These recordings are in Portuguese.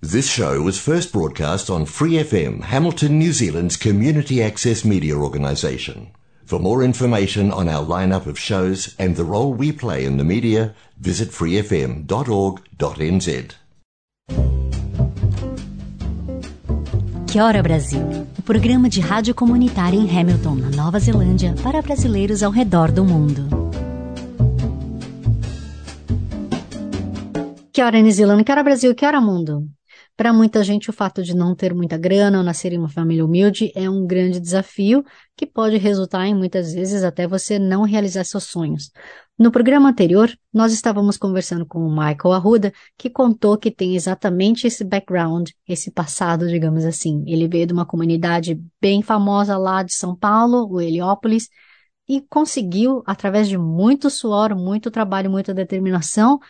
This show was first broadcast on Free FM, Hamilton, New Zealand's community access media organisation. For more information on our lineup of shows and the role we play in the media, visit freefm.org.nz. Que Hora Brasil, o programa de rádio comunitária em Hamilton, na Nova Zelândia, para brasileiros ao redor do mundo. Que hora New Zealand, que hora Brasil, que hora mundo? Para muita gente, o fato de não ter muita grana ou nascer em uma família humilde é um grande desafio que pode resultar em muitas vezes até você não realizar seus sonhos. No programa anterior, nós estávamos conversando com o Michael Arruda, que contou que tem exatamente esse background, esse passado, digamos assim. Ele veio de uma comunidade bem famosa lá de São Paulo, o Heliópolis, e conseguiu, através de muito suor, muito trabalho, muita determinação,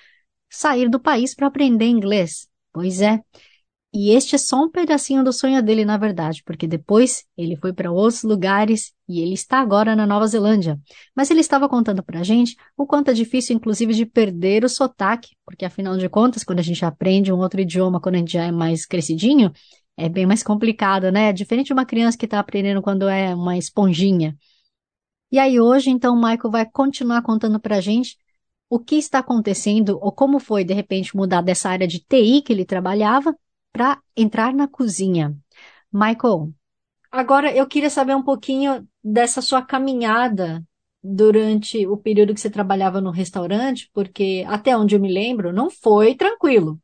sair do país para aprender inglês. Pois é. E este é só um pedacinho do sonho dele, na verdade, porque depois ele foi para outros lugares e ele está agora na Nova Zelândia. Mas ele estava contando para a gente o quanto é difícil, inclusive, de perder o sotaque, porque afinal de contas, quando a gente aprende um outro idioma, quando a gente já é mais crescidinho, é bem mais complicado, né? É diferente de uma criança que está aprendendo quando é uma esponjinha. E aí hoje, então, o Michael vai continuar contando para a gente o que está acontecendo ou como foi, de repente, mudar dessa área de TI que ele trabalhava para entrar na cozinha. Michael, agora eu queria saber um pouquinho dessa sua caminhada durante o período que você trabalhava no restaurante, porque até onde eu me lembro, não foi tranquilo,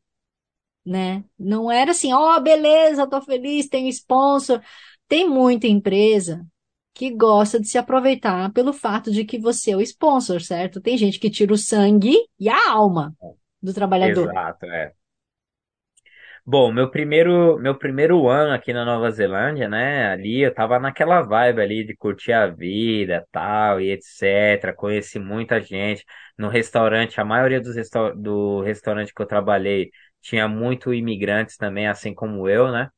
né? Não era assim, ó, oh, beleza, tô feliz, tenho sponsor. Tem muita empresa que gosta de se aproveitar pelo fato de que você é o sponsor, certo? Tem gente que tira o sangue e a alma do trabalhador. Exato, é. Bom, meu primeiro, meu primeiro ano aqui na Nova Zelândia, né? Ali eu tava naquela vibe ali de curtir a vida, tal, e etc. Conheci muita gente no restaurante. A maioria dos resta do restaurante que eu trabalhei tinha muito imigrantes também, assim como eu, né?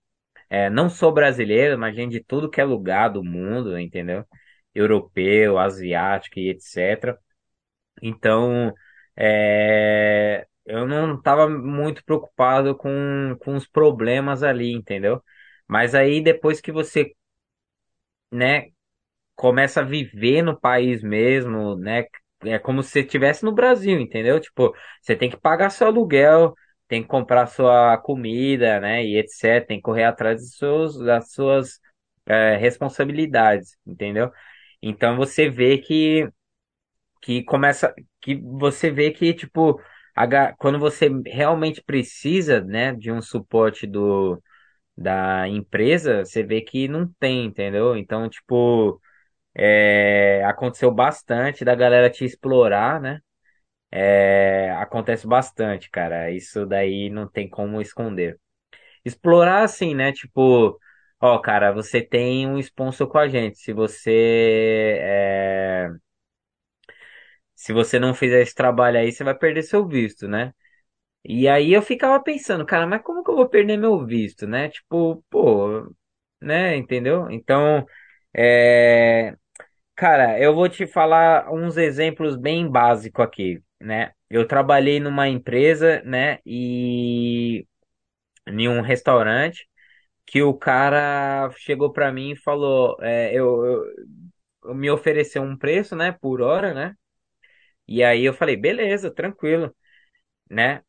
É, não sou brasileiro, mas gente de tudo que é lugar do mundo, entendeu? Europeu, asiático e etc. Então, é, eu não estava muito preocupado com, com os problemas ali, entendeu? Mas aí depois que você, né, começa a viver no país mesmo, né, é como se você estivesse no Brasil, entendeu? Tipo, você tem que pagar seu aluguel, tem que comprar sua comida, né, e etc. Tem que correr atrás seus, das suas é, responsabilidades, entendeu? Então você vê que que começa que você vê que tipo quando você realmente precisa, né, de um suporte do, da empresa, você vê que não tem, entendeu? Então, tipo, é, aconteceu bastante da galera te explorar, né? É, acontece bastante, cara. Isso daí não tem como esconder. Explorar assim, né? Tipo, ó, cara, você tem um sponsor com a gente. Se você é, se você não fizer esse trabalho aí, você vai perder seu visto, né? E aí eu ficava pensando, cara, mas como que eu vou perder meu visto, né? Tipo, pô, né? Entendeu? Então, é... cara, eu vou te falar uns exemplos bem básicos aqui, né? Eu trabalhei numa empresa, né? E em um restaurante que o cara chegou para mim e falou, é, eu, eu, eu me ofereceu um preço, né? Por hora, né? E aí eu falei, beleza, tranquilo, né?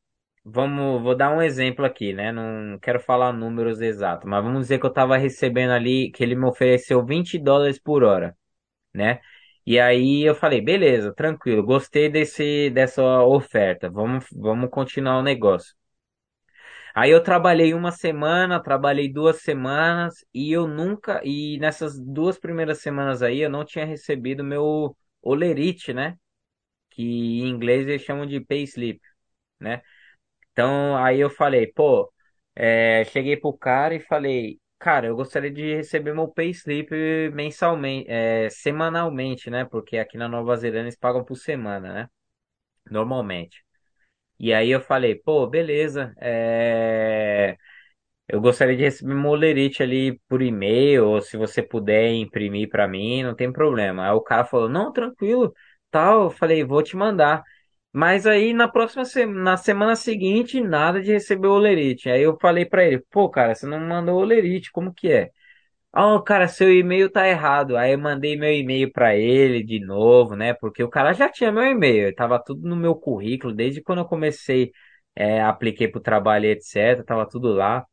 Vamos, vou dar um exemplo aqui, né? Não quero falar números exatos, mas vamos dizer que eu estava recebendo ali, que ele me ofereceu 20 dólares por hora, né? E aí eu falei, beleza, tranquilo, gostei desse, dessa oferta, vamos, vamos continuar o negócio. Aí eu trabalhei uma semana, trabalhei duas semanas e eu nunca, e nessas duas primeiras semanas aí eu não tinha recebido meu olerite, né? Que em inglês eles chamam de payslip, né? Então, aí eu falei, pô, é, cheguei pro cara e falei, cara, eu gostaria de receber meu payslip mensalmente, é, semanalmente, né? Porque aqui na Nova Zelândia eles pagam por semana, né? Normalmente. E aí eu falei, pô, beleza, é... eu gostaria de receber meu lerite ali por e-mail, ou se você puder imprimir para mim, não tem problema. Aí o cara falou, não, tranquilo, tal. Eu falei, vou te mandar. Mas aí na próxima se- na semana seguinte, nada de receber o olerite. Aí eu falei pra ele, pô, cara, você não mandou o olerite, como que é? Ah, cara, seu e-mail tá errado. Aí eu mandei meu e-mail pra ele de novo, né? Porque o cara já tinha meu e-mail, tava tudo no meu currículo, desde quando eu comecei, é, apliquei pro trabalho, etc, tava tudo lá,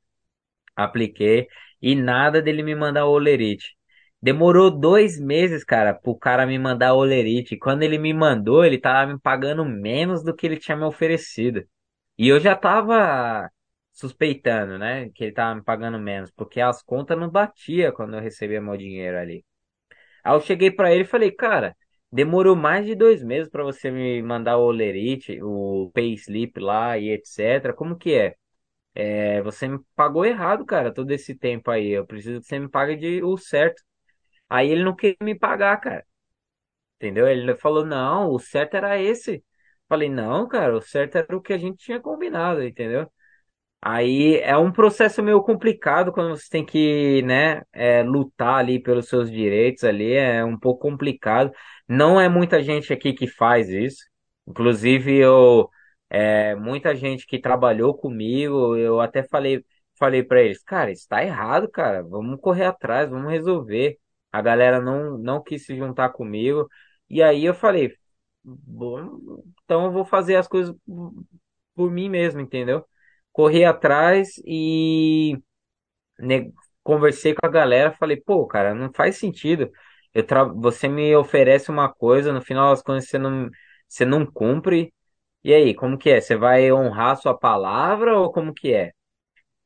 apliquei, e nada dele me mandar o olerite. Demorou dois meses, cara, pro cara me mandar o olerite. Quando ele me mandou, ele tava me pagando menos do que ele tinha me oferecido. E eu já tava suspeitando, né, que ele tava me pagando menos, porque as contas não batia quando eu recebia meu dinheiro ali. Aí eu cheguei pra ele e falei, cara, demorou mais de dois meses pra você me mandar o olerite, o payslip lá e etc. Como que é? É, você me pagou errado, cara, todo esse tempo aí. Eu preciso que você me pague de o certo. Aí ele não queria me pagar, cara. Entendeu? Ele falou, não, o certo era esse. Falei, não, cara, o certo era o que a gente tinha combinado, entendeu? Aí é um processo meio complicado quando você tem que, né, é, lutar ali pelos seus direitos ali, é um pouco complicado. Não é muita gente aqui que faz isso. Inclusive, eu, é, muita gente que trabalhou comigo, eu até falei, falei para eles, cara, isso tá errado, cara, vamos correr atrás, vamos resolver. A galera não, não quis se juntar comigo. E aí eu falei, bom, então eu vou fazer as coisas por mim mesmo, entendeu? corri atrás e né, conversei com a galera, falei, pô, cara, não faz sentido. Eu tra... Você me oferece uma coisa, no final das contas você não, você não cumpre. E aí, como que é? Você vai honrar sua palavra ou como que é?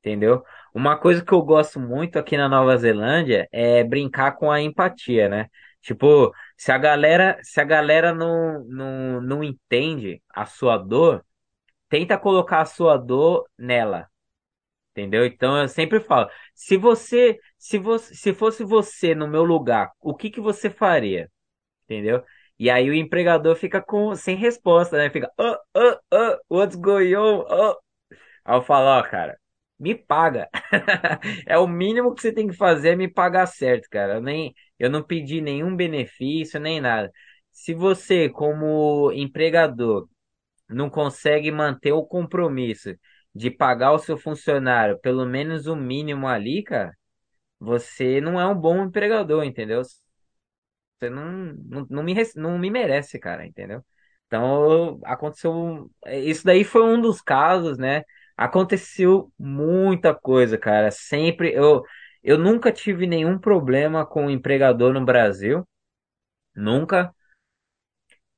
Entendeu? Uma coisa que eu gosto muito aqui na Nova Zelândia é brincar com a empatia, né? Tipo, se a galera, se a galera não, não, não entende a sua dor, tenta colocar a sua dor nela. Entendeu? Então eu sempre falo, se você, se você, se fosse você no meu lugar, o que que você faria? Entendeu? E aí o empregador fica com sem resposta, né? Fica, oh, oh, oh, what's going on? Oh. Aí eu falo, ó, cara, me paga. É o mínimo que você tem que fazer é me pagar certo, cara. Eu nem, eu não pedi nenhum benefício, nem nada. Se você, como empregador, não consegue manter o compromisso de pagar o seu funcionário pelo menos o mínimo ali, cara, você não é um bom empregador, entendeu? Você não, não, não me, não me merece, cara, entendeu? Então, aconteceu. Isso daí foi um dos casos, né? Aconteceu muita coisa, cara. Sempre. Eu, eu nunca tive nenhum problema com o empregador no Brasil. Nunca.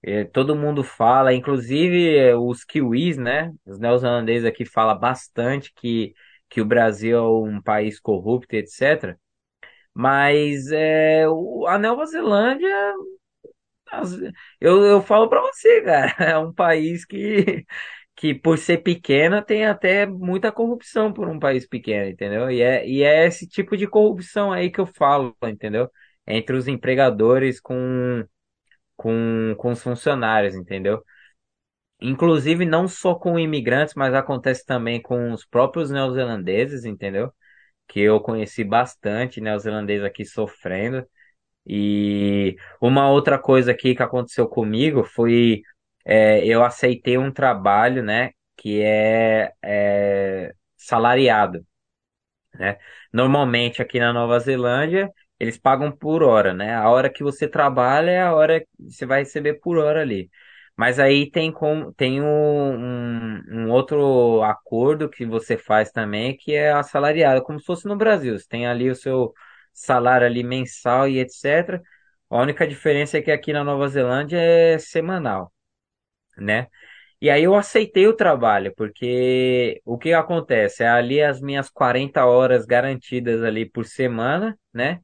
É, todo mundo fala, inclusive é, os kiwis, né? Os neozelandeses aqui falam bastante que, que o Brasil é um país corrupto, etc. Mas é, o- a Nova Zelândia, eu, eu falo pra você, cara, é um país que, que por ser pequeno tem até muita corrupção por um país pequeno, entendeu? E é, e é esse tipo de corrupção aí que eu falo, entendeu? Entre os empregadores com, com, com os funcionários, entendeu? Inclusive, não só com imigrantes, mas acontece também com os próprios neozelandeses, entendeu? Que eu conheci bastante neozelandês aqui sofrendo. E uma outra coisa aqui que aconteceu comigo foi é, eu aceitei um trabalho, né? Que é, é salariado né? Normalmente aqui na Nova Zelândia, eles pagam por hora, né? A hora que você trabalha é a hora que você vai receber por hora ali. Mas aí tem como tem um, um, um outro acordo que você faz também, que é assalariado, como se fosse no Brasil. Você tem ali o seu salário ali mensal e etc. A única diferença é que aqui na Nova Zelândia é semanal, né? E aí eu aceitei o trabalho, porque o que acontece? É ali as minhas 40 horas garantidas ali por semana, né?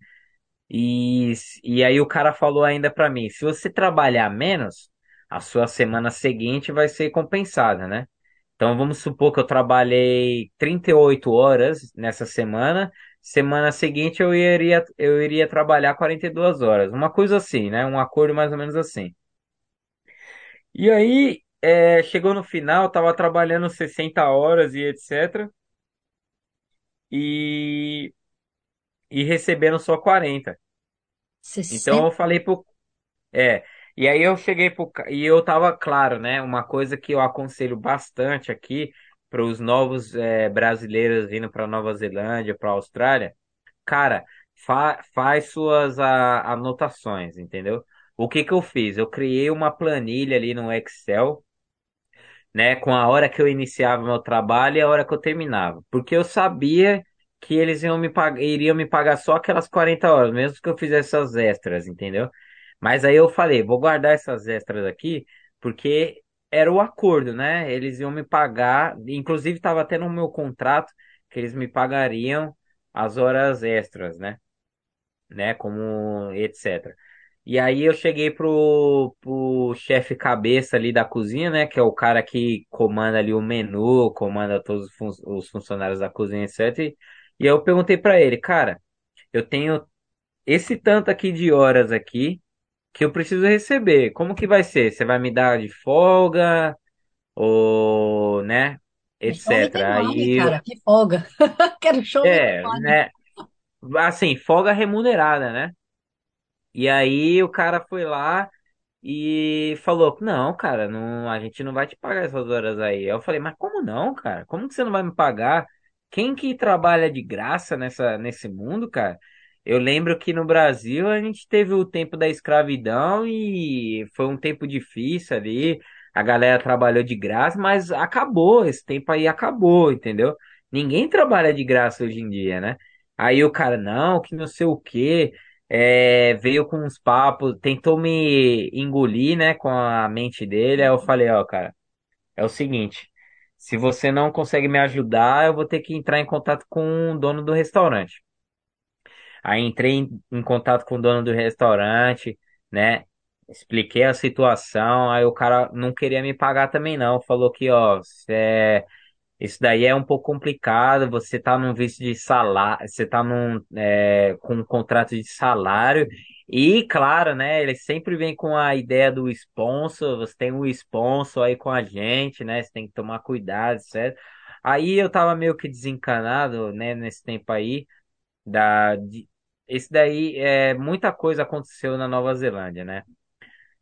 E, e aí o cara falou ainda pra mim, se você trabalhar menos, a sua semana seguinte vai ser compensada, né? Então vamos supor que eu trabalhei 38 horas nessa semana, semana seguinte eu iria, eu iria trabalhar 42 horas, uma coisa assim, né? Um acordo mais ou menos assim. E aí, é, chegou no final, tava trabalhando 60 horas e etc. E, e recebendo só 40. Então 60? eu falei pro. É. E aí eu cheguei pro, ca- e eu tava claro, né? Uma coisa que eu aconselho bastante aqui para os novos eh, brasileiros vindo para Nova Zelândia, para Austrália, cara, fa faz suas a- anotações, entendeu? O que que eu fiz? Eu criei uma planilha ali no Excel né, com a hora que eu iniciava meu trabalho e a hora que eu terminava, porque eu sabia que eles iam me iriam me pagar só aquelas 40 horas, mesmo que eu fizesse essas extras, entendeu? Mas aí eu falei, vou guardar essas extras aqui, porque era o acordo, né? Eles iam me pagar, inclusive estava até no meu contrato que eles me pagariam as horas extras, né? Né? Como etc. E aí eu cheguei pro, pro chefe cabeça ali da cozinha, né? Que é o cara que comanda ali o menu, comanda todos os, fun os funcionários da cozinha, etc. E, e aí eu perguntei pra ele, cara, eu tenho esse tanto aqui de horas aqui que eu preciso receber. Como que vai ser? Você vai me dar de folga? Ou, né? Me Etc. Aí, cara. Que folga. Quero show é, né? Assim, folga remunerada, né? E aí o cara foi lá. E falou: Não, cara, não, a gente não vai te pagar essas horas aí. Eu falei: Mas como não, cara? Como que você não vai me pagar? Quem que trabalha de graça nessa, nesse mundo, cara? Eu lembro que no Brasil a gente teve o tempo da escravidão e foi um tempo difícil ali. A galera trabalhou de graça, mas acabou, esse tempo aí acabou, entendeu? Ninguém trabalha de graça hoje em dia, né? Aí o cara, não, que não sei o quê é, veio com uns papos, tentou me engolir, né, com a mente dele. Aí eu falei, ó, cara, é o seguinte, se você não consegue me ajudar, eu vou ter que entrar em contato com o dono do restaurante. Aí entrei em, em contato com o dono do restaurante, né? Expliquei a situação, aí o cara não queria me pagar também não, falou que, ó, cê isso daí é um pouco complicado. Você tá num visto de salário, você tá num, é, com um contrato de salário. E, claro, né? Ele sempre vem com a ideia do sponsor. Você tem um sponsor aí com a gente, né? Você tem que tomar cuidado, certo? Aí eu tava meio que desencanado, né? Nesse tempo aí. Da, esse daí, é, muita coisa aconteceu na Nova Zelândia, né?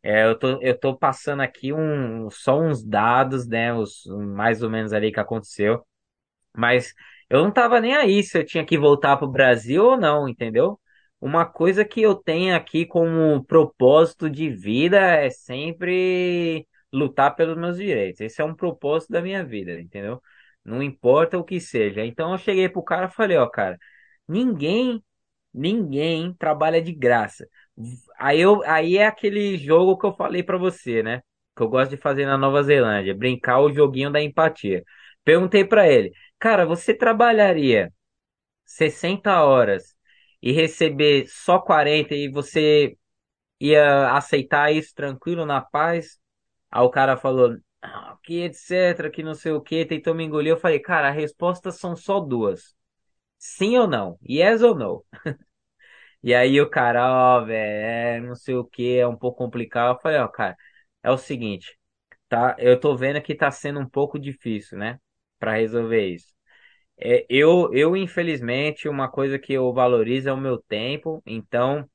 É, eu tô, eu tô passando aqui um, só uns dados, né? Os, mais ou menos ali que aconteceu. Mas eu não tava nem aí se eu tinha que voltar pro Brasil ou não, entendeu? Uma coisa que eu tenho aqui como propósito de vida é sempre lutar pelos meus direitos. Esse é um propósito da minha vida, entendeu? Não importa o que seja. Então eu cheguei pro cara e falei, ó, cara, ninguém, ninguém trabalha de graça. Aí, eu, aí é aquele jogo que eu falei pra você, né? Que eu gosto de fazer na Nova Zelândia, brincar o joguinho da empatia. Perguntei pra ele. Cara, você trabalharia 60 horas e receber só 40 e você ia aceitar isso tranquilo, na paz? Aí o cara falou, ah, que etc, que não sei o que, tentou me engolir. Eu falei, cara, as respostas são só duas. Sim ou não? Yes ou no? E aí o cara, ó, velho, é, não sei o que, é um pouco complicado. Eu falei, ó, cara, é o seguinte, tá? Eu tô vendo que tá sendo um pouco difícil, né? Pra resolver isso. É, eu, eu, infelizmente, uma coisa que eu valorizo é o meu tempo, então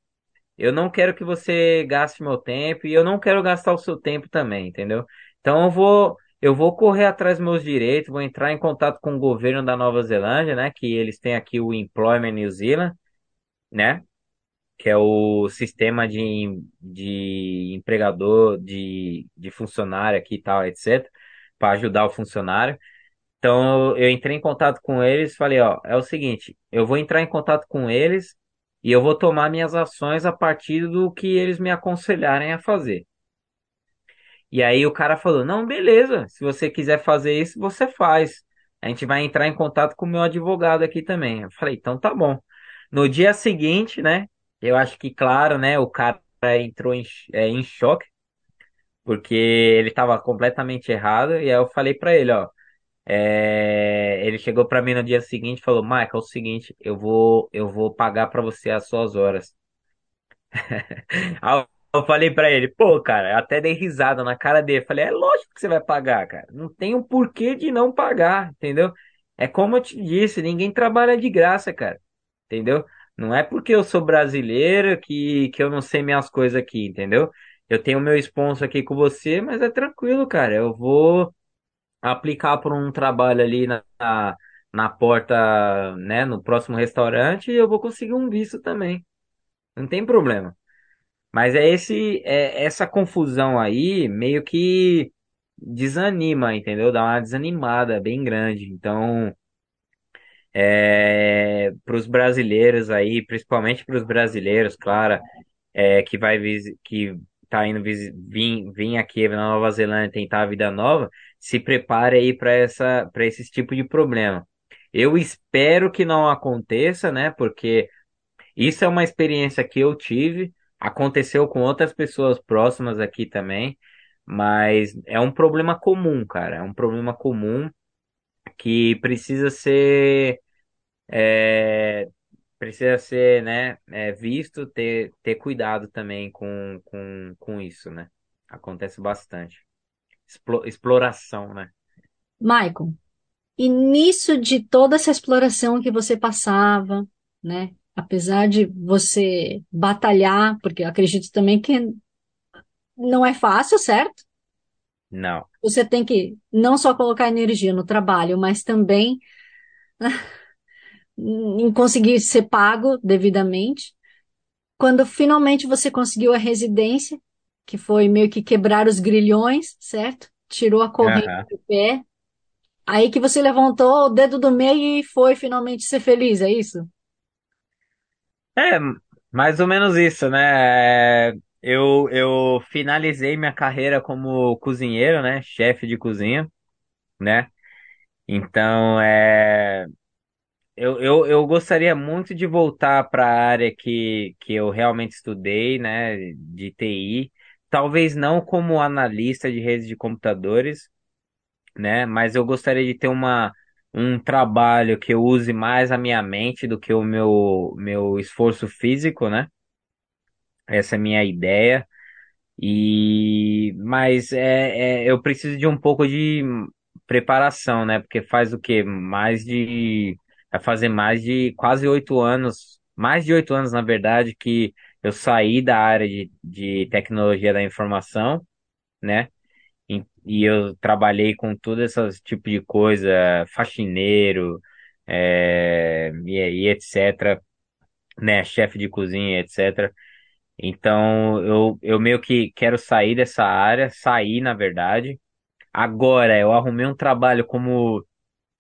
eu não quero que você gaste meu tempo e eu não quero gastar o seu tempo também, entendeu? Então eu vou, eu vou correr atrás dos meus direitos, vou entrar em contato com o governo da Nova Zelândia, né? Que eles têm aqui o Employment New Zealand, né? Que é o sistema de, de empregador, de, de funcionário aqui e tal, etc., para ajudar o funcionário. Então eu entrei em contato com eles, falei, ó, é o seguinte, eu vou entrar em contato com eles e eu vou tomar minhas ações a partir do que eles me aconselharem a fazer. E aí o cara falou, não, beleza, se você quiser fazer isso, você faz. A gente vai entrar em contato com o meu advogado aqui também. Eu falei, então tá bom. No dia seguinte, né, eu acho que, claro, né, o cara entrou em, é, em choque, porque ele estava completamente errado, e aí eu falei pra ele, ó, é, ele chegou pra mim no dia seguinte e falou: Michael, é o seguinte, eu vou, eu vou pagar pra você as suas horas. Eu falei pra ele: Pô, cara, até dei risada na cara dele. Falei: É lógico que você vai pagar, cara. Não tem um porquê de não pagar, entendeu? É como eu te disse: ninguém trabalha de graça, cara, entendeu? Não é porque eu sou brasileiro que, que eu não sei minhas coisas aqui, entendeu? eu tenho meu sponsor aqui com você, mas é tranquilo, cara. Eu vou aplicar por um trabalho ali na, na porta, né, no próximo restaurante e eu vou conseguir um visto também. Não tem problema. Mas é esse, é essa confusão aí meio que desanima, entendeu? Dá uma desanimada bem grande. Então, é, para os brasileiros aí, principalmente para os brasileiros, claro, é, que vai que tá indo vir, vir aqui na Nova Zelândia tentar a vida nova, se prepare aí para essa para esse tipo de problema. Eu espero que não aconteça, né? Porque isso é uma experiência que eu tive, aconteceu com outras pessoas próximas aqui também, mas é um problema comum, cara. É um problema comum que precisa ser é, precisa ser, né, é, visto, ter, ter cuidado também com, com, com isso, né? Acontece bastante. Explo- exploração, né? Michael, nisso de toda essa exploração que você passava, né? Apesar de você batalhar, porque eu acredito também que não é fácil, certo? Não. Você tem que não só colocar energia no trabalho, mas também em conseguir ser pago devidamente. Quando finalmente você conseguiu a residência, que foi meio que quebrar os grilhões, certo? Tirou a corrente Aham. do pé, aí que você levantou o dedo do meio e foi finalmente ser feliz, é isso? É, mais ou menos isso, né? É, Eu, eu finalizei minha carreira como cozinheiro, né? Chefe de cozinha, né? Então, é, eu, eu, eu gostaria muito de voltar para a área que, que eu realmente estudei, né? De TI. Talvez não como analista de redes de computadores, né? Mas eu gostaria de ter uma, um trabalho que eu use mais a minha mente do que o meu, meu esforço físico, né? Essa é a minha ideia. E mas é, é, eu preciso de um pouco de preparação, né? Porque faz o quê? Mais de vai fazer mais de quase oito anos, mais de oito anos, na verdade, que eu saí da área de, de tecnologia da informação, né? E, eu trabalhei com todo esse tipo de coisa, faxineiro, é, e, e etc, né? Chefe de cozinha, etc. Então, eu, eu meio que quero sair dessa área, sair, na verdade. Agora, eu arrumei um trabalho como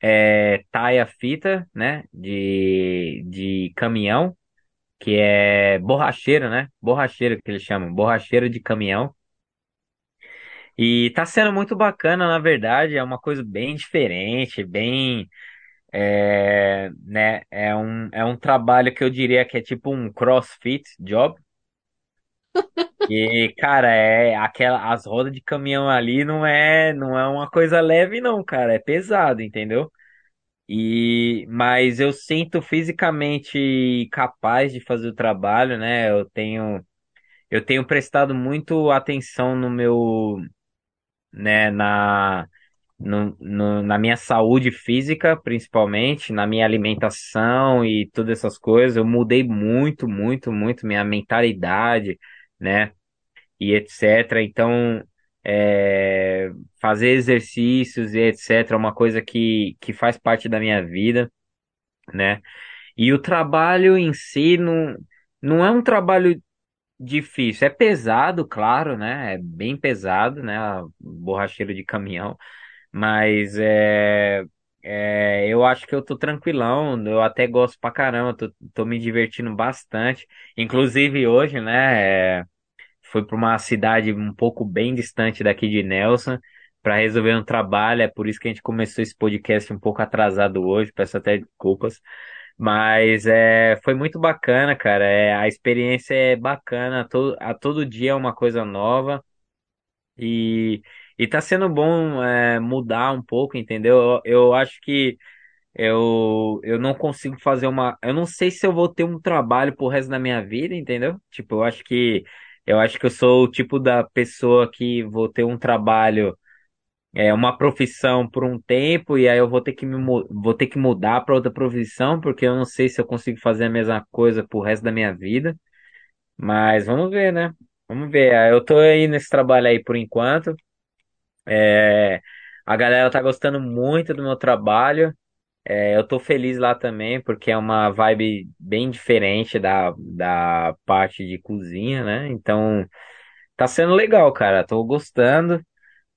é, taia-fita, né? De, de caminhão, que é borracheiro, né? Borracheiro que eles chamam, borracheiro de caminhão. E tá sendo muito bacana, na verdade, é uma coisa bem diferente, bem, é, né? É um, é um trabalho que eu diria que é tipo um CrossFit job. E, cara, é aquela, as rodas de caminhão ali não é, não é uma coisa leve, não, cara, é pesado, entendeu? E, mas eu sinto fisicamente capaz de fazer o trabalho, né? Eu tenho, eu tenho prestado muito atenção no meu, né, na, no, no- na minha saúde física, principalmente, na minha alimentação e todas essas coisas. Eu mudei muito, muito, muito minha mentalidade, né? e etc. Então, é, fazer exercícios e etc. é uma coisa que, que faz parte da minha vida, né? E o trabalho em si não, não é um trabalho difícil. É pesado, claro, né? É bem pesado, né? Borracheiro de caminhão. Mas é, é, eu acho que eu tô tranquilão. Eu até gosto pra caramba. Tô, tô me divertindo bastante. Inclusive hoje, né? é, foi para uma cidade um pouco bem distante daqui de Nelson para resolver um trabalho. É por isso que a gente começou esse podcast um pouco atrasado hoje. Peço até desculpas. Mas é, foi muito bacana, cara. É, a experiência é bacana. A todo, a todo dia é uma coisa nova. E, e tá sendo bom é, mudar um pouco, entendeu? Eu, eu acho que eu, eu não consigo fazer uma. Eu não sei se eu vou ter um trabalho pro resto da minha vida, entendeu? Tipo, eu acho que eu acho que eu sou o tipo da pessoa que vou ter um trabalho, é, uma profissão por um tempo, e aí eu vou ter que me, vou ter que mudar para outra profissão, porque eu não sei se eu consigo fazer a mesma coisa pro resto da minha vida. Mas vamos ver, né? Vamos ver. ah, Eu tô aí nesse trabalho aí por enquanto. É, a galera tá gostando muito do meu trabalho. É, eu tô feliz lá também, porque é uma vibe bem diferente da, da parte de cozinha, né? Então, tá sendo legal, cara. Tô gostando,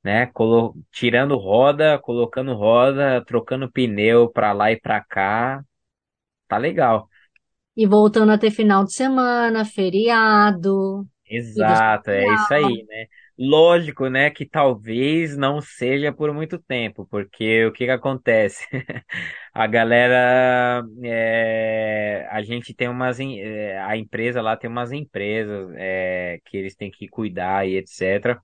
né? Colo- tirando roda, colocando roda, trocando pneu pra lá e pra cá. Tá legal. E voltando a ter final de semana, feriado, Exato, é isso aí, né? Lógico, né, que talvez não seja por muito tempo, porque o que que acontece? A galera, é, a gente tem umas, é, a empresa lá tem umas empresas é, que eles têm que cuidar e etc.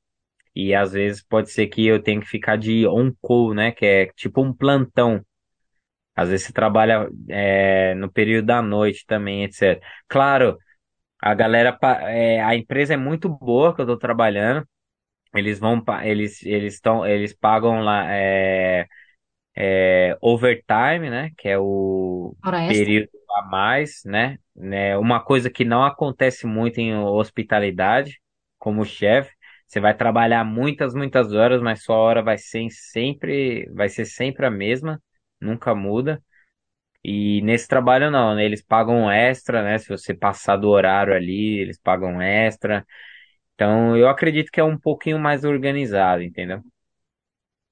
E às vezes pode ser que eu tenha que ficar de on-call, né, que é tipo um plantão. Às vezes você trabalha é, no período da noite também, etc. Claro. A galera, é, a empresa é muito boa que eu tô trabalhando. Eles vão, eles, eles estão, eles pagam lá é, é, overtime, né? Que é o período a mais, né? Né, Uma coisa que não acontece muito em hospitalidade, como chefe. Você vai trabalhar muitas, muitas horas, mas sua hora vai ser sempre, vai ser sempre a mesma, nunca muda. E nesse trabalho não, né? Eles pagam extra, né? Se você passar do horário ali, eles pagam extra. Então, eu acredito que é um pouquinho mais organizado, entendeu?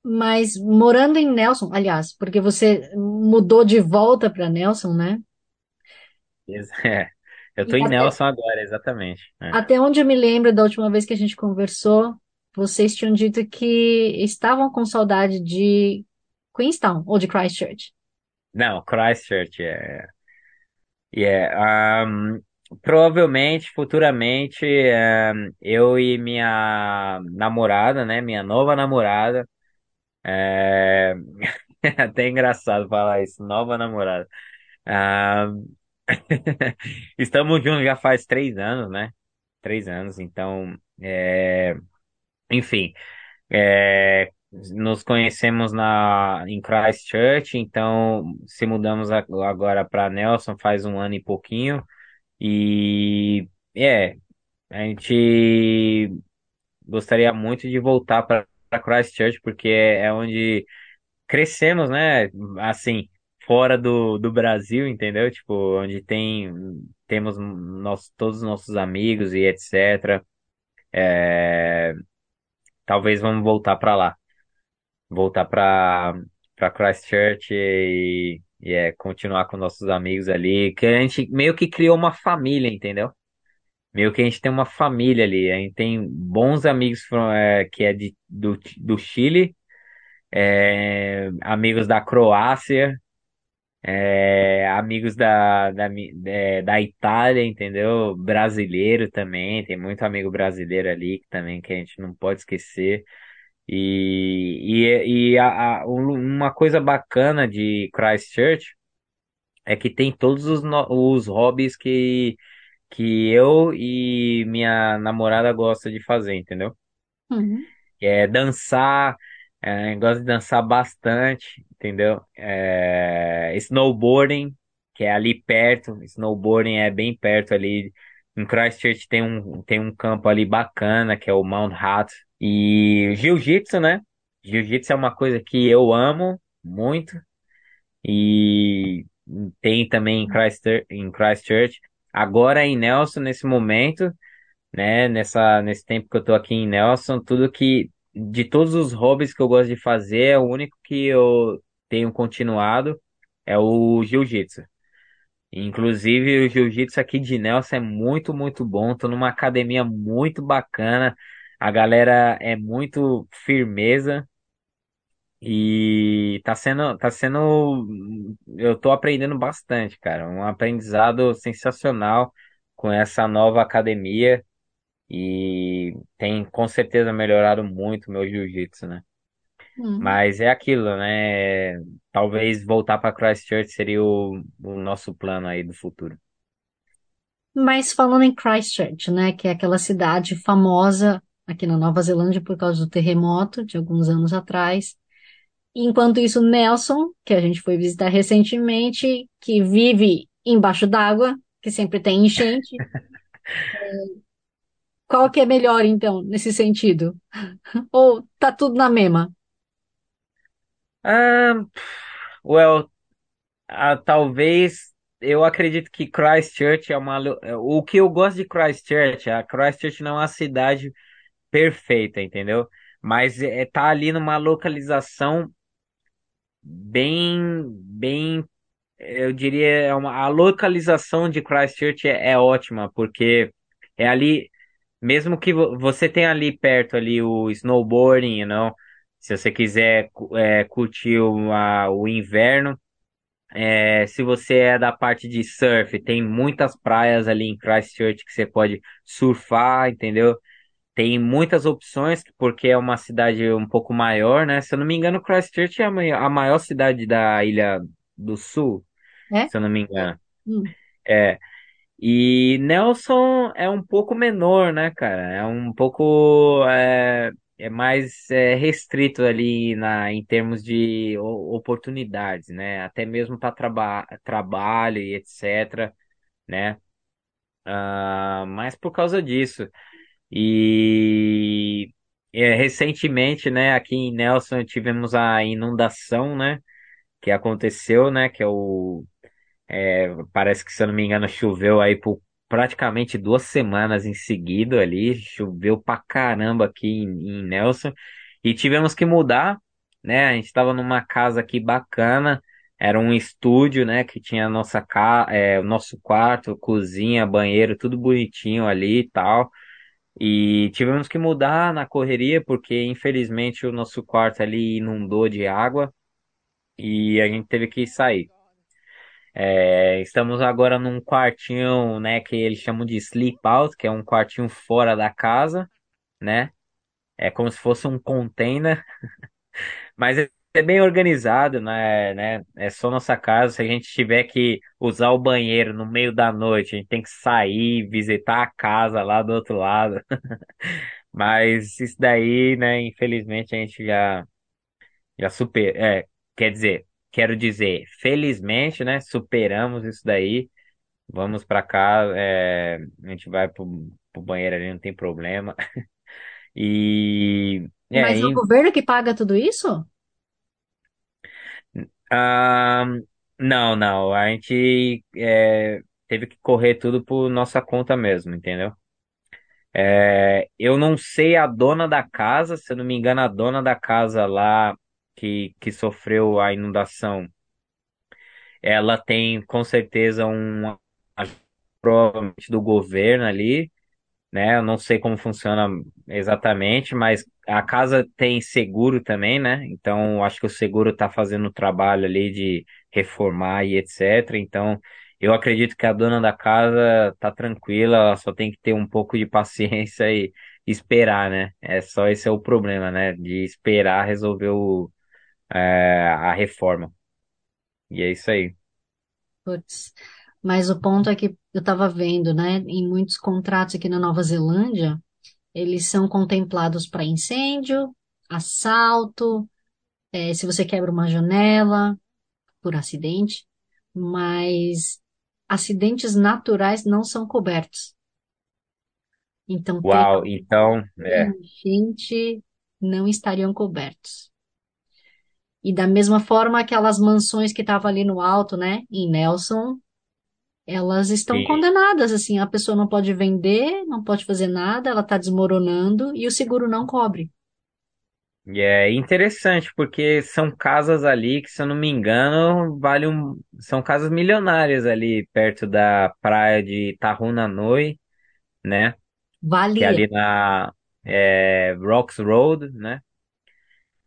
Mas morando em Nelson, aliás, porque você mudou de volta para Nelson, né? É. Eu E tô em até, Nelson agora, exatamente. É. até onde eu me lembro da última vez que a gente conversou, vocês tinham dito que estavam com saudade de Queenstown ou de Christchurch. Não, Christchurch é. E é. ahn, provavelmente, futuramente, ahn, eu e minha namorada, né? Minha nova namorada. É... é Até engraçado falar isso, nova namorada. Ah, Estamos juntos já faz três anos, né? Três anos, então, é, enfim, é, nos conhecemos na em Christchurch, então se mudamos agora para Nelson faz um ano e pouquinho e é, a gente gostaria muito de voltar para Christchurch porque é, é onde crescemos, né? Assim, fora do, do Brasil, entendeu? Tipo, onde tem temos nós, todos os nossos amigos e etc. É, talvez vamos voltar para lá, voltar para para Christchurch e, e é, continuar com nossos amigos ali, que a gente meio que criou uma família, entendeu? Meio que a gente tem uma família ali, a gente tem bons amigos from- é, que é de, do, do Chile, é, amigos da Croácia, É, amigos da, da, mi- é, da Itália, entendeu? Brasileiro também, tem muito amigo brasileiro ali que também que a gente não pode esquecer. E, e, e a, a- um- uma coisa bacana de Christchurch é que tem todos os, no- os hobbies que, que eu e minha namorada gosta de fazer, entendeu? Uhum. é, dançar, é, gosto de dançar bastante, entendeu? É, snowboarding, que é ali perto, snowboarding é bem perto ali. Em Christchurch tem um, tem um campo ali bacana, que é o Mount Hat. E jiu-jitsu, né? Jiu-jitsu é uma coisa que eu amo muito. E tem também em Christchurch, em Christchurch. Agora em Nelson, nesse momento né? Nessa, nesse tempo que eu tô aqui em Nelson, tudo que, de todos os hobbies que eu gosto de fazer, é o único que eu tenho continuado é o jiu-jitsu. Inclusive, o jiu-jitsu aqui de Nelson é muito, muito bom. Tô numa academia muito bacana. A galera é muito firmeza e tá sendo, tá sendo, eu tô aprendendo bastante, cara. Um aprendizado sensacional com essa nova academia. E tem com certeza melhorado muito o meu jiu-jitsu, né? Uhum. Mas é aquilo, né? Talvez voltar para Christchurch seria o, o nosso plano aí do futuro. Mas falando em Christchurch, né, que é aquela cidade famosa aqui na Nova Zelândia por causa do terremoto de alguns anos atrás. Enquanto isso, Nelson, que a gente foi visitar recentemente, que vive embaixo d'água, que sempre tem enchente, Qual que é melhor, então, nesse sentido? Ou tá tudo na mesma? Ah, well, ah, talvez eu acredito que Christchurch é uma. lo- O que eu gosto de Christchurch, a Christchurch não é uma cidade perfeita, entendeu? Mas é, tá ali numa localização bem, bem, eu diria, é uma, a localização de Christchurch é, é ótima, porque é ali, mesmo que vo- você tenha ali perto ali o snowboarding, you know, se você quiser é, curtir o, a- o inverno, é, se você é da parte de surf, tem muitas praias ali em Christchurch que você pode surfar, entendeu? Tem muitas opções, porque é uma cidade um pouco maior, né? Se eu não me engano, Christchurch é a maior cidade da Ilha do Sul, É? se eu não me engano. Hum. É. E Nelson é um pouco menor, né, cara? É um pouco é, é mais é, restrito ali na, em termos de oportunidades, né? Até mesmo para traba trabalho e etc, né? Ah, mas por causa disso. E é, recentemente, né, aqui em Nelson tivemos a inundação, né, que aconteceu, né, que é o é, parece que se eu não me engano choveu aí por praticamente duas semanas em seguida ali, choveu pra caramba aqui em, em Nelson e tivemos que mudar, né, a gente estava numa casa aqui bacana, era um estúdio, né, que tinha nossa ca é, o nosso quarto, cozinha, banheiro, tudo bonitinho ali e tal. E tivemos que mudar na correria porque infelizmente o nosso quarto ali inundou de água e a gente teve que sair. É, estamos agora num quartinho, né, que eles chamam de sleep out, que é um quartinho fora da casa, né? É como se fosse um container, mas é bem organizado, né, né? É só nossa casa. Se a gente tiver que usar o banheiro no meio da noite, a gente tem que sair, visitar a casa lá do outro lado. Mas isso daí, né, infelizmente a gente já, já super, é, quer dizer, quero dizer, felizmente, né, superamos isso daí. Vamos pra cá, é, a gente vai pro, pro banheiro ali, não tem problema. E, e Mas é o aí, governo que paga tudo isso? ah, não, não, a gente é, teve que correr tudo por nossa conta mesmo, entendeu? É, eu não sei a dona da casa, se eu não me engano, a dona da casa lá que, que sofreu a inundação, ela tem com certeza um provavelmente do governo ali, né? Eu não sei como funciona exatamente, mas a casa tem seguro também, né? Então acho que o seguro está fazendo o trabalho ali de reformar e etc. Então eu acredito que a dona da casa tá tranquila, ela só tem que ter um pouco de paciência e esperar, né? É só esse é o problema, né? De esperar resolver o, é, a reforma. E é isso aí. Putz. Mas o ponto é que eu estava vendo, né, em muitos contratos aqui na Nova Zelândia, eles são contemplados para incêndio, assalto, eh, se você quebra uma janela por acidente, mas acidentes naturais não são cobertos. Então, Uau, então, é, teoricamente, não estariam cobertos. E da mesma forma, aquelas mansões que estavam ali no alto, né, em Nelson, elas estão sim. condenadas, assim, a pessoa não pode vender, não pode fazer nada, ela está desmoronando e o seguro não cobre. E é interessante, porque são casas ali que, se eu não me engano, valem um... são casas milionárias ali perto da praia de Tahunanui, né? Que é ali na é, Rocks Road, né?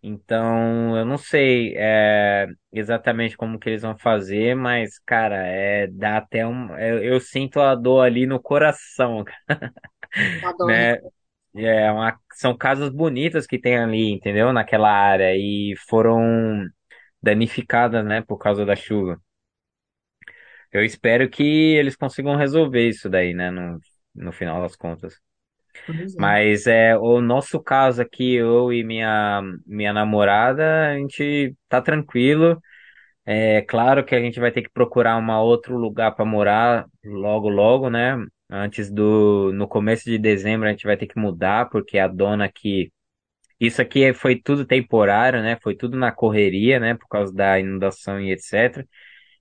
Então, eu não sei é, exatamente como que eles vão fazer, mas, cara, é, dá até um. Eu, eu sinto a dor ali no coração, Adoro. né? É uma, são casas bonitas que tem ali, entendeu? Naquela área e foram danificadas, né, por causa da chuva. Eu espero que eles consigam resolver isso daí, né, no, no final das contas. É. Mas é o nosso caso aqui, eu e minha minha namorada, a gente tá tranquilo. É claro que a gente vai ter que procurar um outro lugar para morar logo, logo, né? Antes do, no começo de dezembro a gente vai ter que mudar, porque a dona aqui, isso aqui foi tudo temporário, né? Foi tudo na correria, né? Por causa da inundação e etc.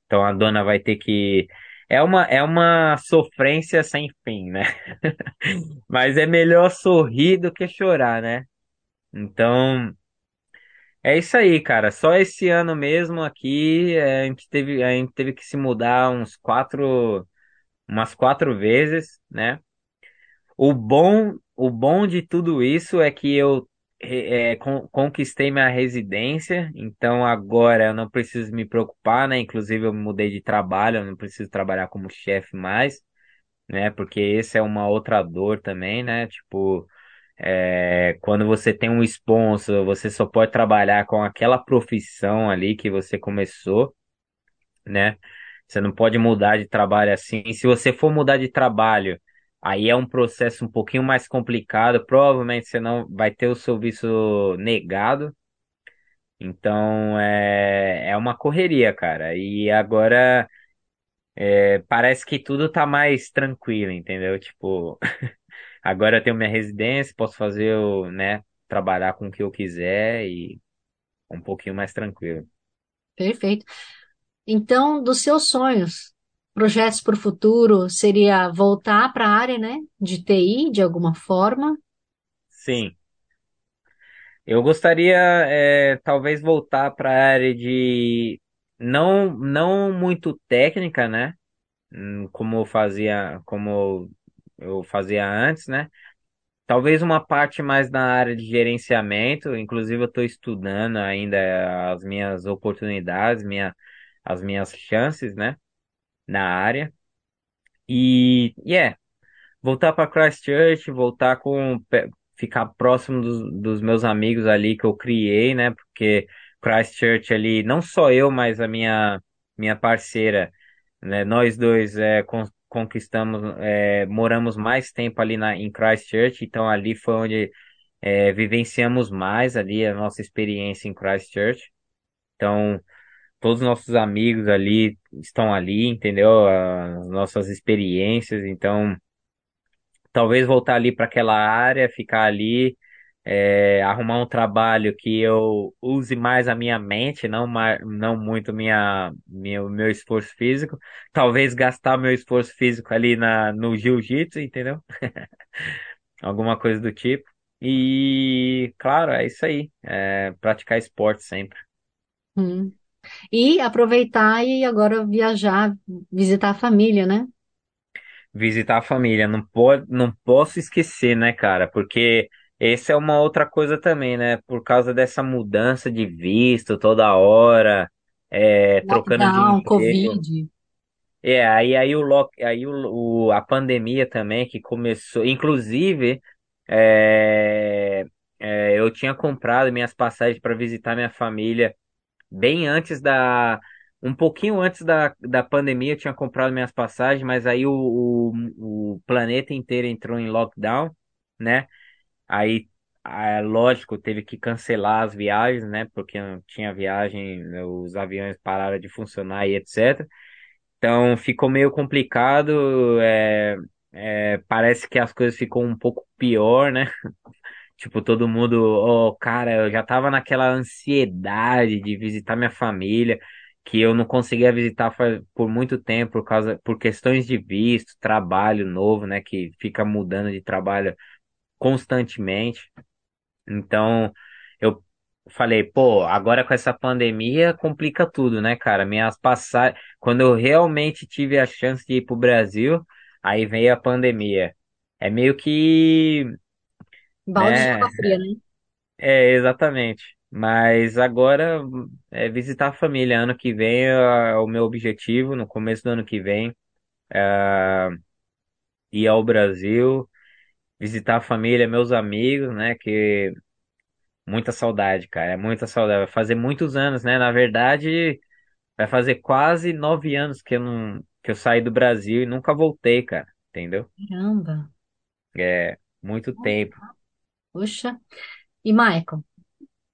Então a dona vai ter que, é uma, é uma sofrência sem fim, né? Mas é melhor sorrir do que chorar, né? Então, é isso aí, cara. Só esse ano mesmo aqui, é, a gente teve, a gente teve que se mudar uns quatro, umas quatro vezes, né? O bom, o bom de tudo isso é que eu é, con- conquistei minha residência, então agora eu não preciso me preocupar, né? Inclusive eu mudei de trabalho, eu não preciso trabalhar como chefe mais, né? Porque esse é uma outra dor também, né? Tipo, é, quando você tem um sponsor, você só pode trabalhar com aquela profissão ali que você começou, né? Você não pode mudar de trabalho assim. Se você for mudar de trabalho, aí é um processo um pouquinho mais complicado. Provavelmente você não vai ter o seu visto negado. Então é, é uma correria, cara. E agora é, parece que tudo tá mais tranquilo, entendeu? Tipo, agora eu tenho minha residência, posso fazer o, né, trabalhar com o que eu quiser e um pouquinho mais tranquilo. Perfeito. Então, dos seus sonhos, projetos para o futuro, seria voltar para a área, né, de TI, de alguma forma? Sim. Eu gostaria, é, talvez, voltar para a área de não, não muito técnica, né? Hum, Como eu fazia, como eu fazia antes, né? Talvez uma parte mais na área de gerenciamento. Inclusive, eu estou estudando ainda as minhas oportunidades, minha, as minhas chances, né? Na área. E, e é, voltar para Christchurch, voltar com ficar próximo dos, dos meus amigos ali que eu criei, né? Porque Christchurch ali, não só eu, mas a minha minha parceira, né? Nós dois é, con- conquistamos, é, moramos mais tempo ali na, em Christchurch, então ali foi onde é, vivenciamos mais ali a nossa experiência em Christchurch. Então, todos os nossos amigos ali estão ali, entendeu? As nossas experiências, então talvez voltar ali para aquela área, ficar ali, é, arrumar um trabalho que eu use mais a minha mente, não, não muito minha, meu, meu esforço físico. Talvez gastar meu esforço físico ali na, no jiu-jitsu, entendeu? Alguma coisa do tipo. E, claro, é isso aí. É, praticar esporte sempre. Hum. E aproveitar e agora viajar, visitar a família, né? Visitar a família, não pode, não posso esquecer, né, cara? Porque essa é uma outra coisa também, né? Por causa dessa mudança de visto toda hora, é, trocando de Lockdown, emprego. Covid. É, aí, aí, o, lock- aí o, o- a pandemia também que começou. Inclusive, é, é, eu tinha comprado minhas passagens para visitar minha família bem antes da. Um pouquinho antes da, da pandemia, eu tinha comprado minhas passagens, mas aí o, o, o planeta inteiro entrou em lockdown, né? Aí, ah, lógico, teve que cancelar as viagens, né? Porque não tinha viagem, os aviões pararam de funcionar e etc. Então ficou meio complicado. é, é, parece que as coisas ficou um pouco pior, né? Tipo, todo mundo, oh, cara, eu já tava naquela ansiedade de visitar minha família, que eu não conseguia visitar por muito tempo por causa, por questões de visto, trabalho novo, né, que fica mudando de trabalho constantemente. Então, eu falei, pô, agora com essa pandemia complica tudo, né, cara? Minhas passagens, quando eu realmente tive a chance de ir pro Brasil, aí veio a pandemia. É meio que, Balde de né? água fria, né? É, exatamente. Mas agora é visitar a família. Ano que vem é o meu objetivo, no começo do ano que vem, é ir ao Brasil, visitar a família, meus amigos, né? Que muita saudade, cara. É muita saudade. Vai fazer muitos anos, né? Na verdade, vai fazer quase nove anos que eu não, que eu saí do Brasil e nunca voltei, cara. Entendeu? Caramba. É muito tempo. Poxa. E Michael,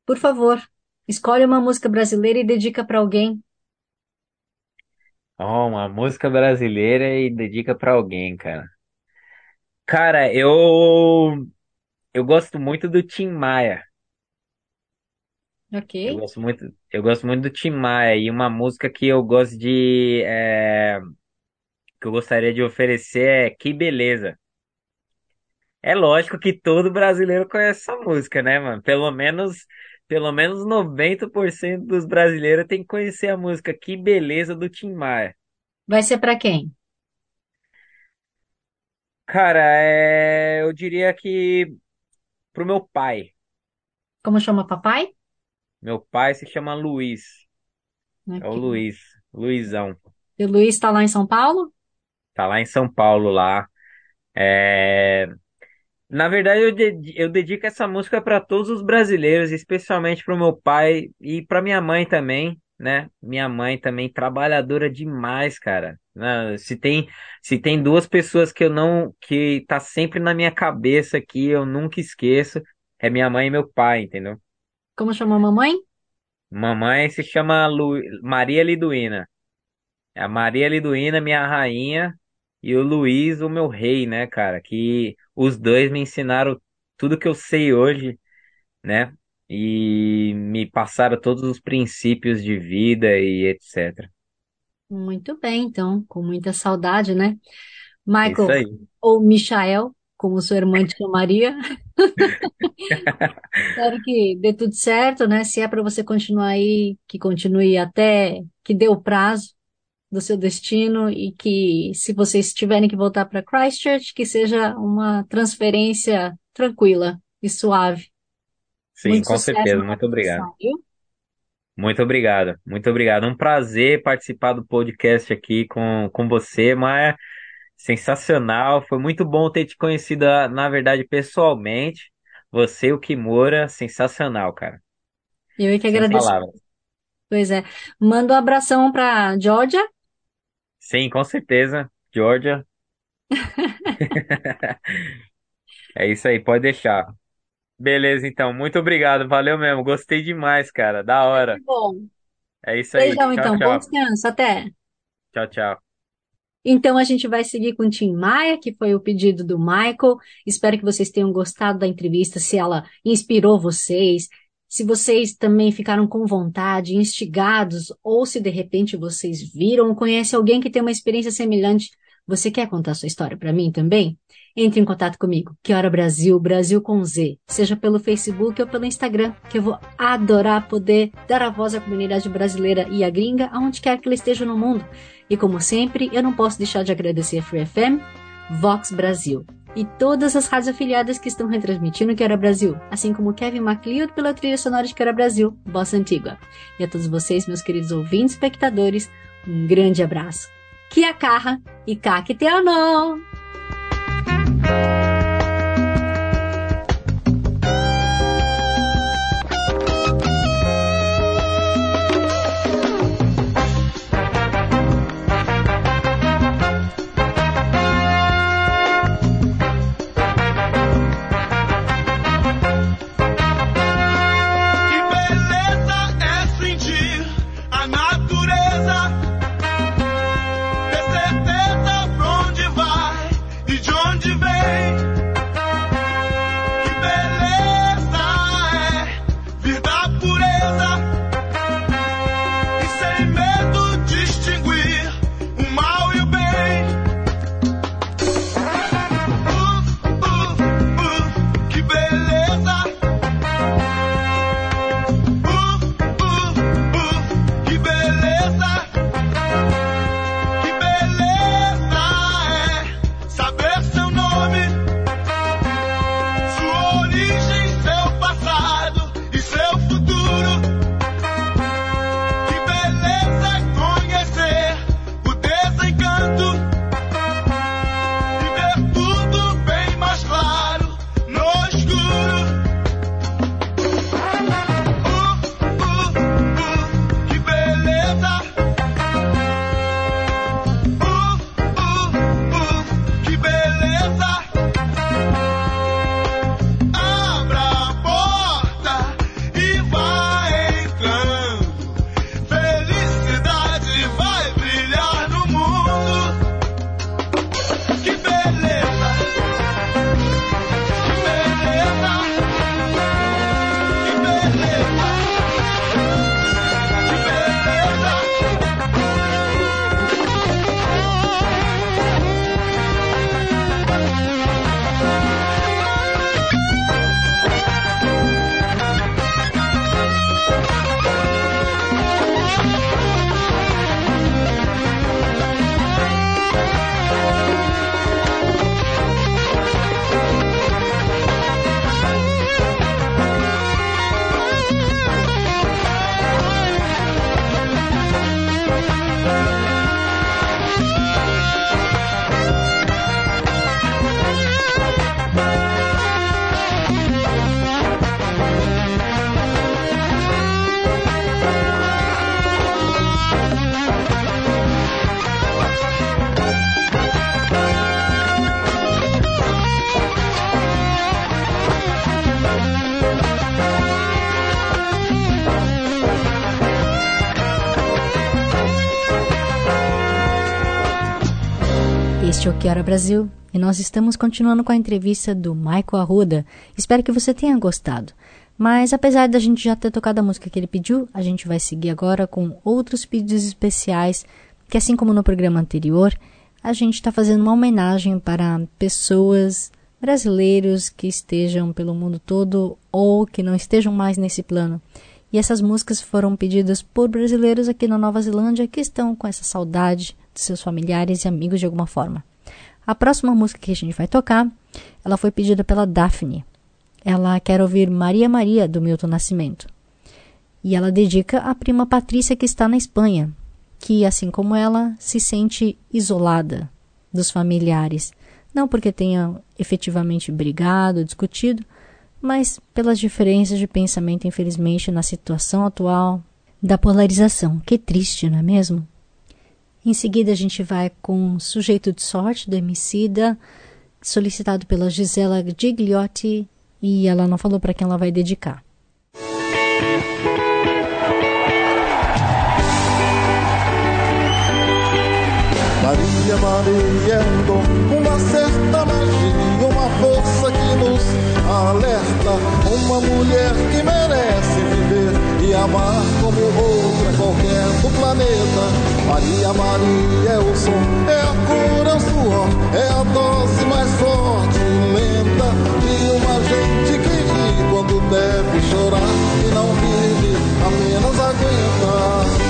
por favor, escolhe uma música brasileira e dedica para alguém. Ó, uma música brasileira e dedica pra alguém, cara. Cara, eu eu gosto muito do Tim Maia. Eu Ok. gosto muito, eu gosto muito do Tim Maia e uma música que eu gosto de é, que eu gostaria de oferecer é Que Beleza. É lógico que todo brasileiro conhece essa música, né, mano? Pelo menos pelo menos 90% dos brasileiros tem que conhecer a música Que Beleza do Tim Maia. Vai ser pra quem? Cara, é, eu diria que pro meu pai. Como chama papai? Meu pai se chama Luiz. É o. Luiz, Luizão. E o Luiz está lá em São Paulo? Tá lá em São Paulo lá. É, Na verdade, eu, de- eu dedico essa música para todos os brasileiros, especialmente para o meu pai e para minha mãe também, né? Minha mãe também trabalhadora demais, cara. Né? Se tem, se tem duas pessoas que eu não, que tá sempre na minha cabeça aqui, eu nunca esqueço, é minha mãe e meu pai, entendeu? Como chama a mamãe? Mamãe se chama Lu... Maria Liduína. É A Maria Liduína, minha rainha, e o Luiz, o meu rei, né, cara? Que os dois me ensinaram tudo que eu sei hoje, né? E me passaram todos os princípios de vida e etc. Muito bem, então, com muita saudade, né? Isso Michael, aí. ou Michael, como sua irmã te chamaria. Espero que dê tudo certo, né? Se é para você continuar aí, que continue até que dê o prazo do seu destino e que, se vocês tiverem que voltar para Christchurch, que seja uma transferência tranquila e suave. Sim, Muito com certeza. Muito obrigado. Muito obrigado. Muito obrigado. Um prazer participar do podcast aqui com, com você, Maia. Sensacional. Foi muito bom ter te conhecido, na verdade, pessoalmente. Você, o Kimura, sensacional, cara. Eu é que Sem agradeço. palavras. Pois é. Manda um abração para Georgia. Sim, com certeza. Georgia, é isso aí, pode deixar. Beleza, então. Muito obrigado. Valeu mesmo. Gostei demais, cara. Da hora. Bom. É isso aí. Beijão, Tchau, então. Bom tchau. descanso. Até. Tchau, tchau. Então a gente vai seguir com o Tim Maia, que foi o pedido do Michael. Espero que vocês tenham gostado da entrevista, se ela inspirou vocês, se vocês também ficaram com vontade, instigados, ou se de repente vocês viram ou conhecem alguém que tem uma experiência semelhante. Você quer contar sua história para mim também? Entre em contato comigo, Que Hora Brasil, Brasil com Z, seja pelo Facebook ou pelo Instagram, que eu vou adorar poder dar a voz à comunidade brasileira e à gringa, aonde quer que ela esteja no mundo. E como sempre, eu não posso deixar de agradecer a Free FM, Vox Brasil e todas as rádios afiliadas que estão retransmitindo Quero Brasil, assim como Kevin MacLeod pela trilha sonora de Quero Brasil, Bossa Antigua. E a todos vocês, meus queridos ouvintes e espectadores, um grande abraço. Kia carra e kakiteano! Que Que Hora Brasil e nós estamos continuando com a entrevista do Michael Arruda. Espero que você tenha gostado. Mas apesar da gente já ter tocado a música que ele pediu, a gente vai seguir agora com outros pedidos especiais, que assim como no programa anterior, a gente está fazendo uma homenagem para pessoas brasileiros que estejam pelo mundo todo ou que não estejam mais nesse plano. E essas músicas foram pedidas por brasileiros aqui na Nova Zelândia que estão com essa saudade de seus familiares e amigos de alguma forma. A próxima música que a gente vai tocar, ela foi pedida pela Daphne. Ela quer ouvir Maria Maria, do Milton Nascimento. E ela dedica à prima Patrícia, que está na Espanha, que, assim como ela, se sente isolada dos familiares. Não porque tenha efetivamente brigado, discutido, mas pelas diferenças de pensamento, infelizmente, na situação atual da polarização. Que triste, não é mesmo? Em seguida, a gente vai com Sujeito de Sorte, do Emicida, solicitado pela Gisela Gigliotti, e ela não falou para quem ela vai dedicar. Maria, Maria, uma certa magia, uma força que nos alerta, uma mulher que merece viver e amar como outra qualquer do planeta. Maria, Maria é o som, é a cura, é o suor, é a dose mais forte e lenta de uma gente que ri quando deve chorar e não vive, apenas aguenta.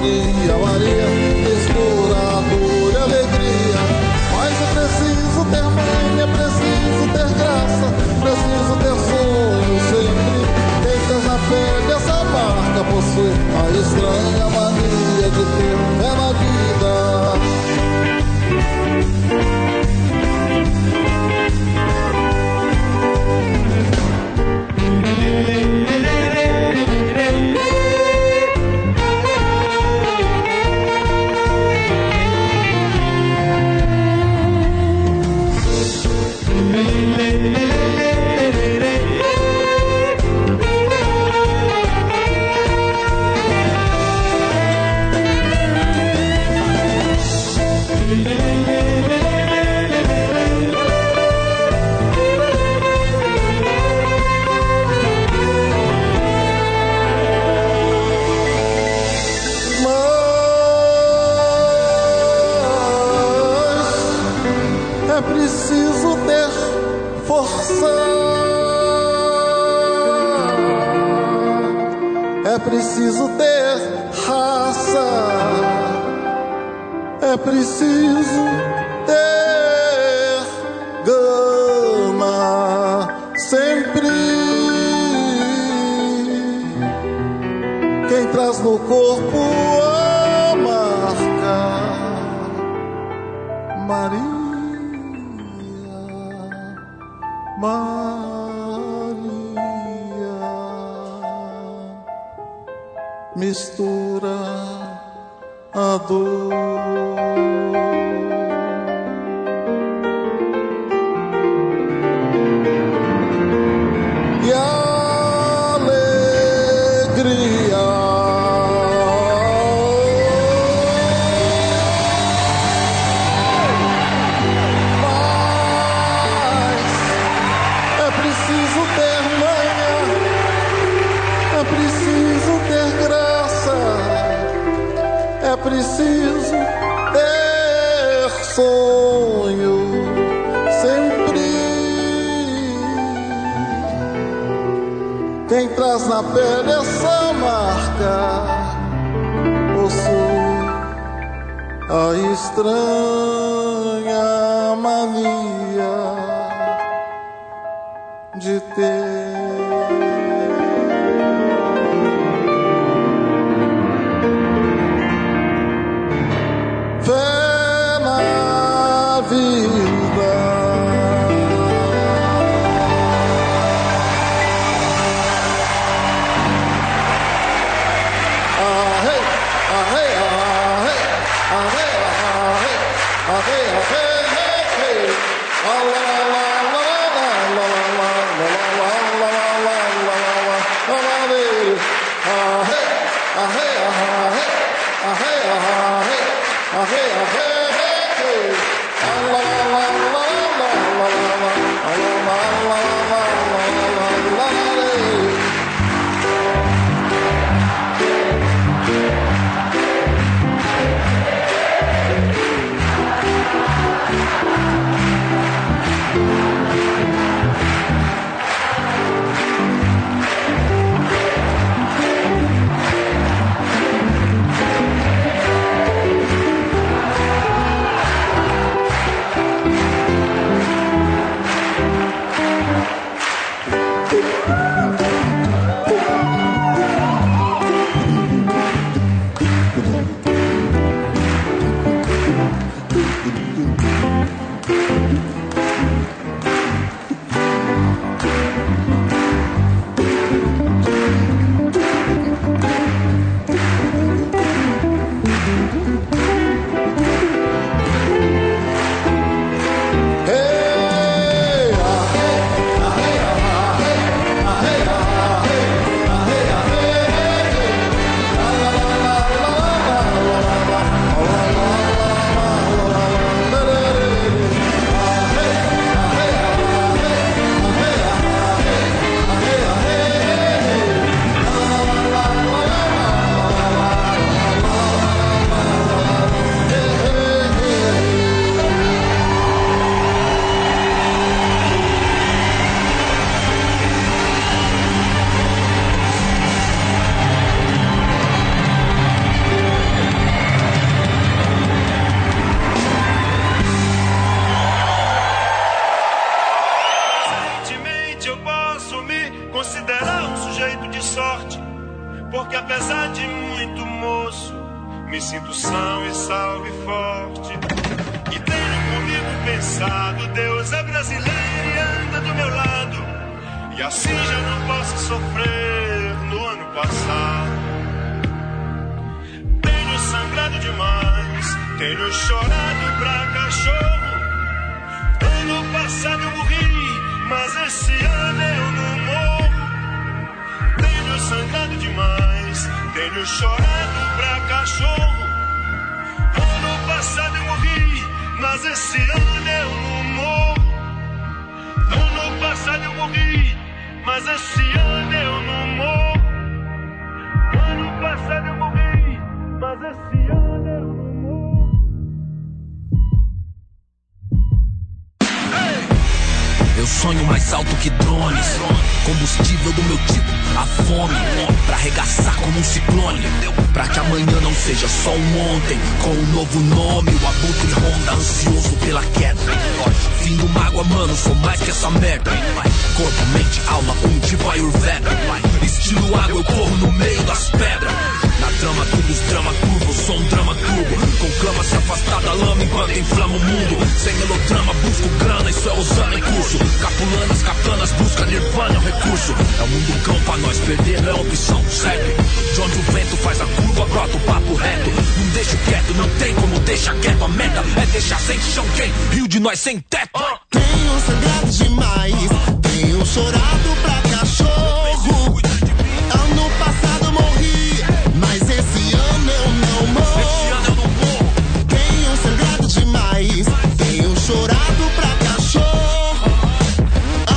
somebody Corpo, mente, alma, um tipo Ayurveda. Estilo água, eu corro no meio das pedras. Na trama, tudo drama turbo, sou um drama turbo. Conclama se afastar da lama enquanto inflama o mundo. Sem melodrama, busco grana, isso é usando em curso. Capulanas, katanas, busca nirvana, é um recurso. É o mundo cão pra nós, perder não é opção, segue. De onde o vento faz a curva, brota o papo reto. Não deixo quieto, não tem como deixar quieto. A meta é deixar sem chão quem? Rio de nós sem teto. Tenho sangrado demais, chorado pra cachorro. Ano passado morri, mas esse ano eu não morro. Tenho sangrado demais, tenho chorado pra cachorro.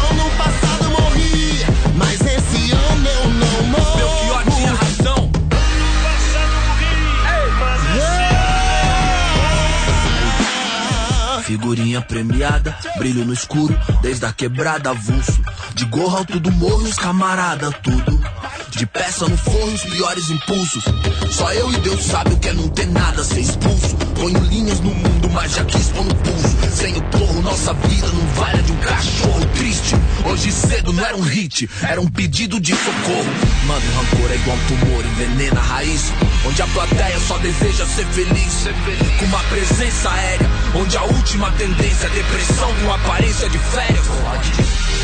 Ano passado morri, mas esse ano eu não morro. Belchior tinha razão. Passado eu morri, mas esse Figurinha premiada, brilho no escuro, desde a quebrada avulso. De gorro alto do morro, os camarada, tudo. De peça no forno, os piores impulsos. Só eu e Deus sabe o que é não ter nada, ser expulso. Ponho linhas no mundo, mas já quis pôr no pulso. Sem o porro, nossa vida não vale de um cachorro triste. Hoje cedo não era um hit, era um pedido de socorro. Mano, rancor é igual um tumor, envenena a raiz. Onde a plateia só deseja ser feliz. Com uma presença aérea, onde a última tendência é depressão com aparência de férias.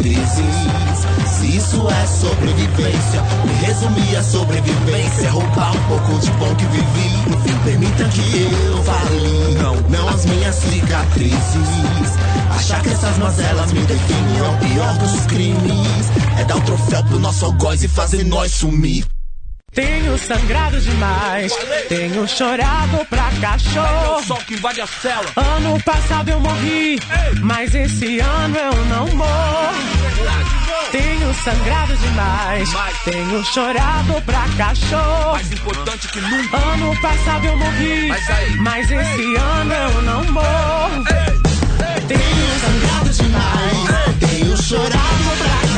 Cicatrizes. Se isso é sobrevivência, me resumir a sobrevivência. Roubar um pouco de bom que vivi. Enfim, permita que eu fale, não, não as minhas cicatrizes. Achar que essas mazelas me definem é o pior dos crimes. É dar o troféu pro nosso algoz e fazer nós sumir. Tenho sangrado demais, tenho chorado pra cachorro. Sol que invade a cela. Ano passado eu morri, mas esse ano eu não morro. Tenho sangrado demais, tenho chorado pra cachorro. Mais importante que nunca. Ano passado eu morri, Mas aí? mas esse ano eu não morro. Tenho sangrado demais, Tenho chorado pra cachorro.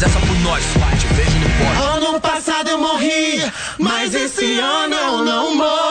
Faz essa por nós. Te vejo no pódio. Ano passado eu morri, mas esse ano eu não morro.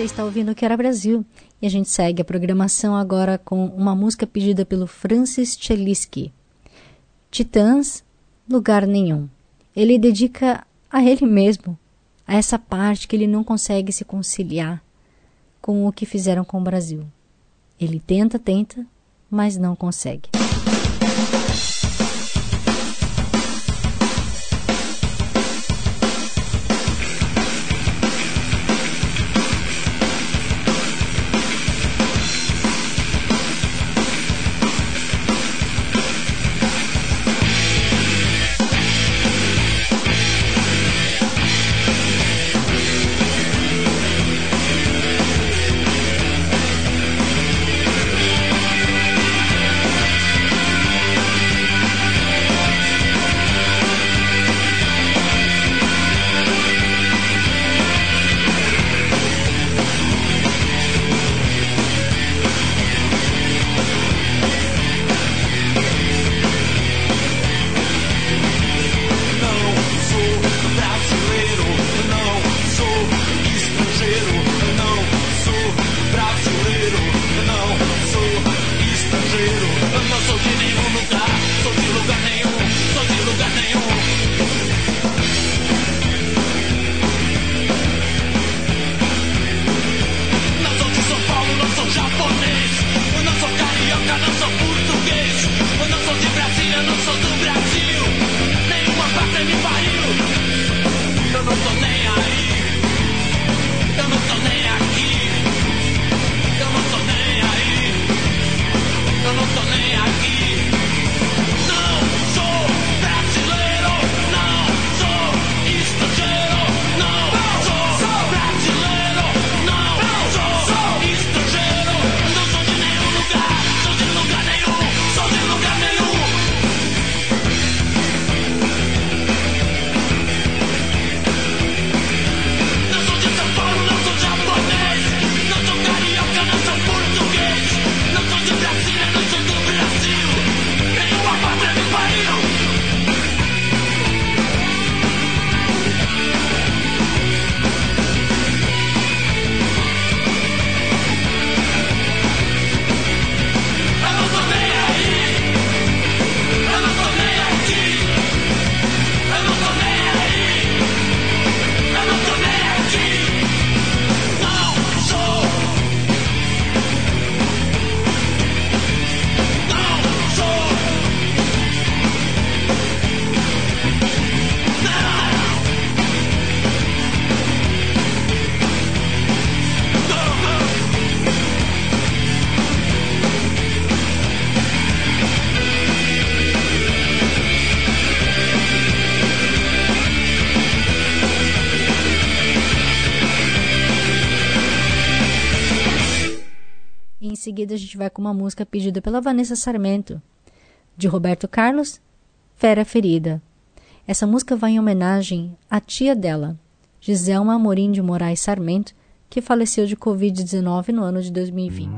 Você está ouvindo o Que Era Brasil e a gente segue a programação agora com uma música pedida pelo Francis Chelisky. Titãs, Lugar Nenhum. Ele dedica a ele mesmo, a essa parte que ele não consegue se conciliar com o que fizeram com o Brasil. Ele tenta, tenta, mas não consegue. Gente vai com uma música pedida pela Vanessa Sarmento, de Roberto Carlos, Fera Ferida. Essa música vai em homenagem à tia dela, Giselma Amorim de Moraes Sarmento, que faleceu de Covid-19 no ano de 2020.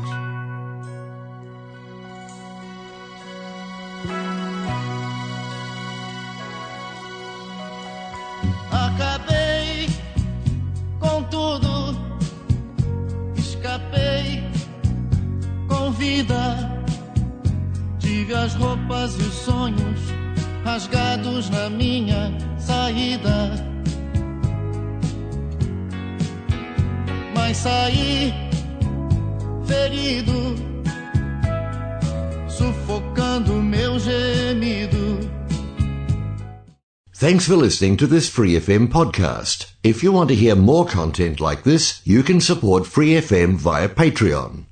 Vida. Tive as roupas e os sonhos rasgados na minha saída. Mas saí ferido, sufocando meu gemido. Thanks for listening to this Free FM podcast. If you want to hear more content like this, you can support Free FM via Patreon.